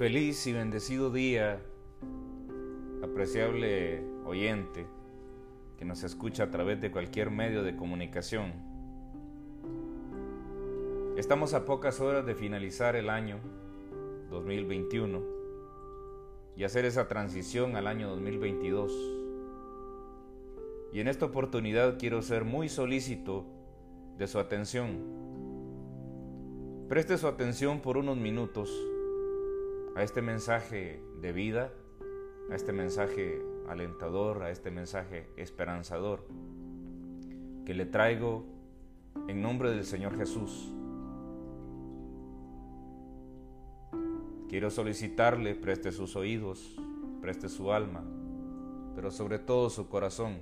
Feliz y bendecido día, apreciable oyente que nos escucha a través de cualquier medio de comunicación. Estamos a pocas horas de finalizar el año 2021 y hacer esa transición al año 2022. Y en esta oportunidad quiero ser muy solícito de su atención. Preste su atención por unos minutos a este mensaje de vida, a este mensaje alentador, a este mensaje esperanzador que le traigo en nombre del Señor Jesús. Quiero solicitarle preste sus oídos, preste su alma, pero sobre todo su corazón,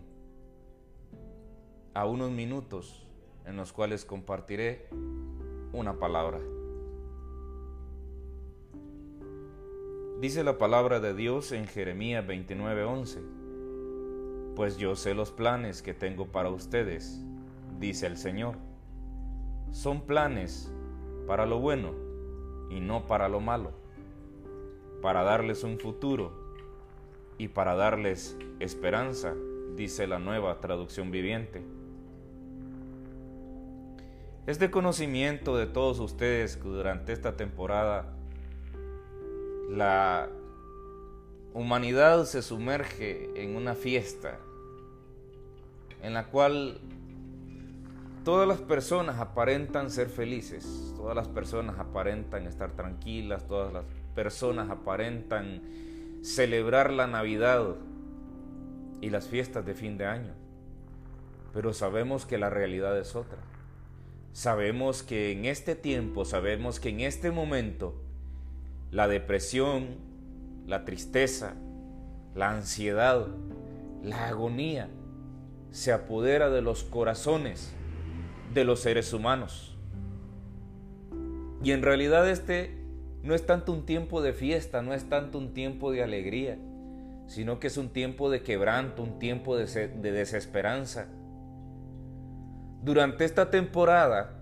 a unos minutos en los cuales compartiré una palabra. Dice la palabra de Dios en Jeremías 29:11, pues yo sé los planes que tengo para ustedes, dice el Señor. Son planes para lo bueno y no para lo malo, para darles un futuro y para darles esperanza, dice la nueva traducción viviente. Es de conocimiento de todos ustedes que durante esta temporada la humanidad se sumerge en una fiesta en la cual todas las personas aparentan ser felices, todas las personas aparentan estar tranquilas, todas las personas aparentan celebrar la Navidad y las fiestas de fin de año. Pero sabemos que la realidad es otra. Sabemos que en este tiempo, sabemos que en este momento, la depresión, la tristeza, la ansiedad, la agonía se apodera de los corazones de los seres humanos. Y en realidad este no es tanto un tiempo de fiesta, no es tanto un tiempo de alegría, sino que es un tiempo de quebranto, un tiempo de, desesperanza. Durante esta temporada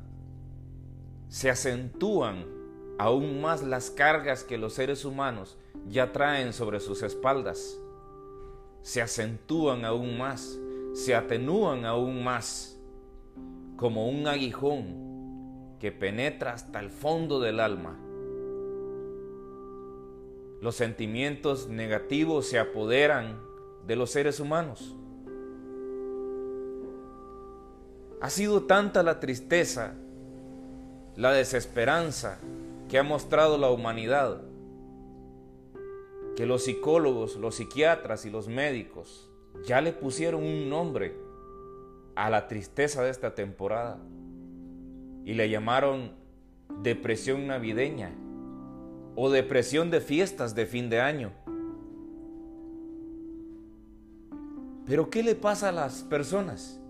se acentúan aún más las cargas que los seres humanos ya traen sobre sus espaldas. Se acentúan aún más, se atenúan aún más, como un aguijón que penetra hasta el fondo del alma. Los sentimientos negativos se apoderan de los seres humanos. Ha sido tanta la tristeza, la desesperanza, que ha mostrado la humanidad, que los psicólogos, los psiquiatras y los médicos ya le pusieron un nombre a la tristeza de esta temporada y le llamaron depresión navideña o depresión de fiestas de fin de año. Pero ¿qué le pasa a las personas?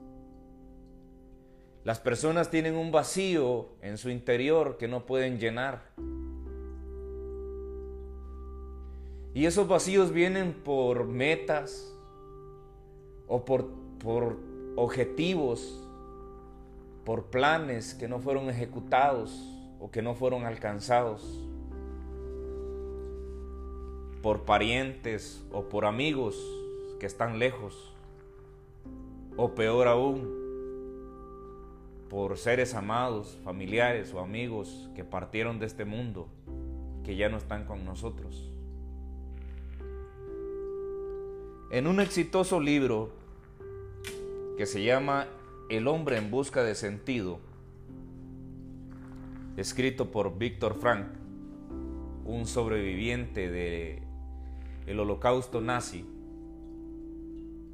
Las personas tienen un vacío en su interior que no pueden llenar. Y esos vacíos vienen por metas o por, por objetivos, por planes que no fueron ejecutados o que no fueron alcanzados, por parientes o por amigos que están lejos, o peor aún, por seres amados, familiares o amigos que partieron de este mundo, que ya no están con nosotros. En un exitoso libro que se llama El hombre en busca de sentido, escrito por Víctor Frank, un sobreviviente de el holocausto nazi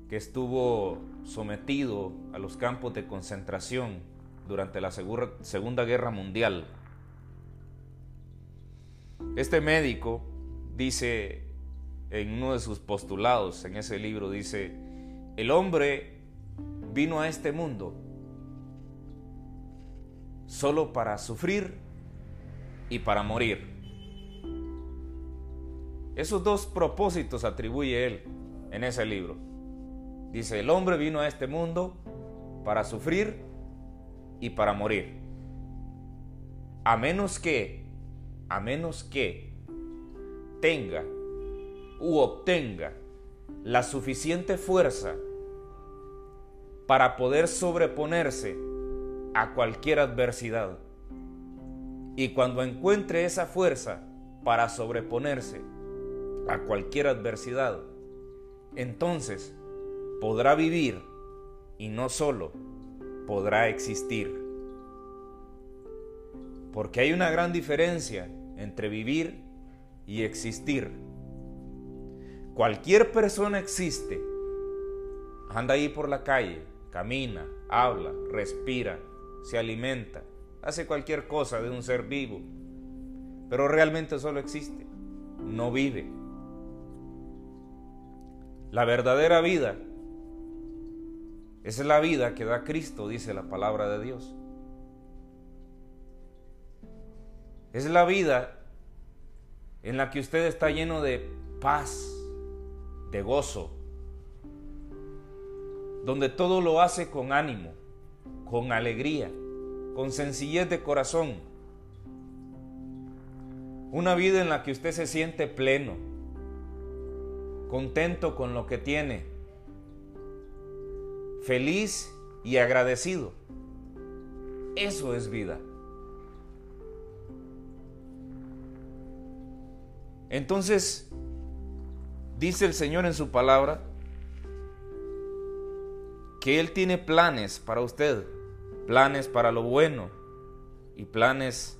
que estuvo sometido a los campos de concentración durante la Segunda Guerra Mundial. Este médico dice en uno de sus postulados, en ese libro, dice, el hombre vino a este mundo solo para sufrir y para morir. Esos dos propósitos atribuye él en ese libro. Dice, el hombre vino a este mundo para sufrir y para morir. A menos que, a menos que tenga u obtenga la suficiente fuerza para poder sobreponerse a cualquier adversidad. Y cuando encuentre esa fuerza para sobreponerse a cualquier adversidad, entonces podrá vivir y no solo podrá existir. Porque hay una gran diferencia entre vivir y existir. Cualquier persona existe, anda ahí por la calle, camina, habla, respira, se alimenta, hace cualquier cosa de un ser vivo, pero realmente solo existe, no vive. La verdadera vida es la vida que da Cristo, dice la palabra de Dios. Es la vida en la que usted está lleno de paz, de gozo, donde todo lo hace con ánimo, con alegría, con sencillez de corazón. Una vida en la que usted se siente pleno, contento con lo que tiene, feliz y agradecido. Eso es vida. Entonces, dice el Señor en su palabra, que Él tiene planes para usted, planes para lo bueno y planes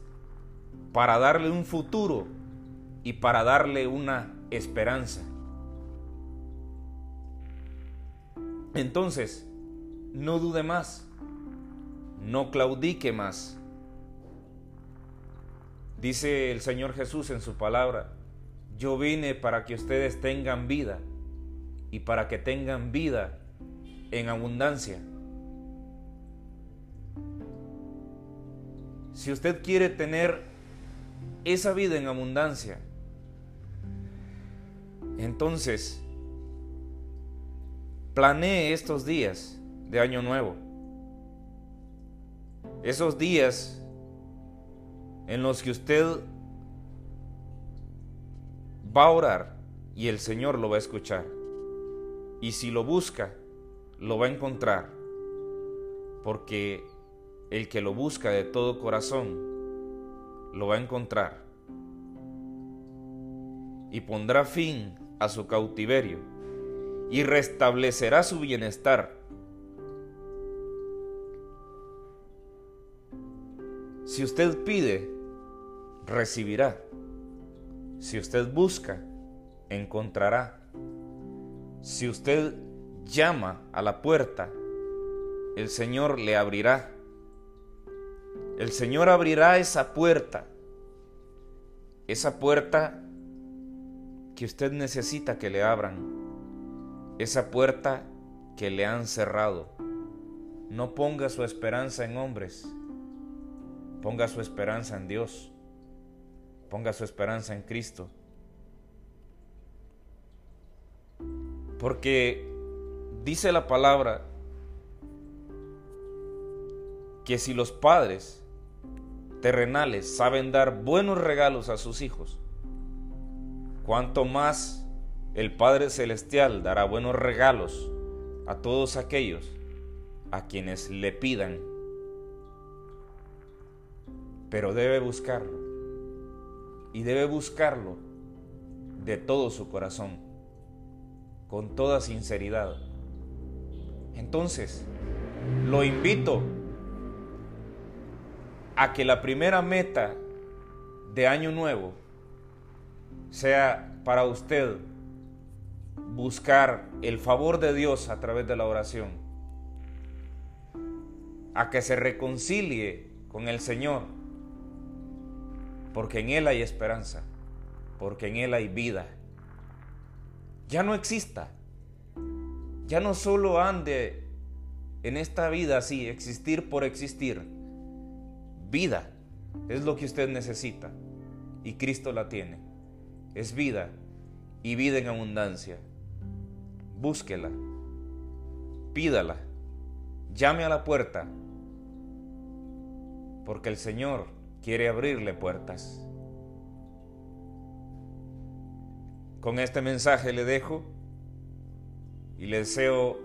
para darle un futuro y para darle una esperanza. Entonces, no dude más, no claudique más. Dice el Señor Jesús en su palabra, yo vine para que ustedes tengan vida y para que tengan vida en abundancia. Si usted quiere tener esa vida en abundancia, entonces planee estos días de Año Nuevo. Esos días en los que usted va a orar y el Señor lo va a escuchar. Y si lo busca, lo va a encontrar. Porque el que lo busca de todo corazón, lo va a encontrar. Y pondrá fin a su cautiverio y restablecerá su bienestar Si usted pide, recibirá. Si usted busca, encontrará. Si usted llama a la puerta, el Señor le abrirá. El Señor abrirá esa puerta, esa puerta que usted necesita que le abran, esa puerta que le han cerrado. No ponga su esperanza en hombres, Ponga su esperanza en Dios. Ponga su esperanza en Cristo. Porque dice la palabra que si los padres terrenales saben dar buenos regalos a sus hijos, cuanto más el Padre Celestial dará buenos regalos a todos aquellos a quienes le pidan pero debe buscarlo. Y debe buscarlo de todo su corazón, con toda sinceridad. Entonces, lo invito a que la primera meta de año nuevo sea para usted buscar el favor de Dios a través de la oración, a que se reconcilie con el Señor porque en Él hay esperanza, porque en Él hay vida. Ya no exista, ya no solo ande en esta vida así, existir por existir. Vida es lo que usted necesita y Cristo la tiene. Es vida y vida en abundancia. Búsquela, pídala, llame a la puerta, porque el Señor quiere abrirle puertas. Con este mensaje le dejo y le deseo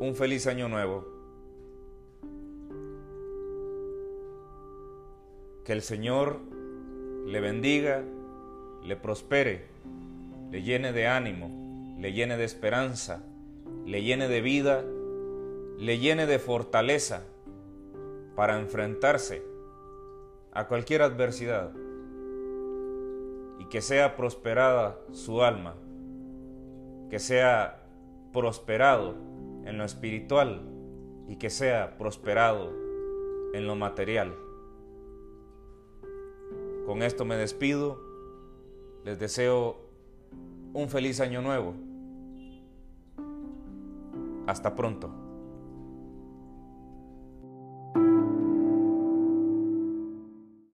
un feliz año nuevo. Que el Señor le bendiga, le prospere, le llene de ánimo, le llene de esperanza, le llene de vida, le llene de fortaleza para enfrentarse a cualquier adversidad y que sea prosperada su alma, que sea prosperado en lo espiritual y que sea prosperado en lo material. Con esto me despido, les deseo un feliz año nuevo. Hasta pronto.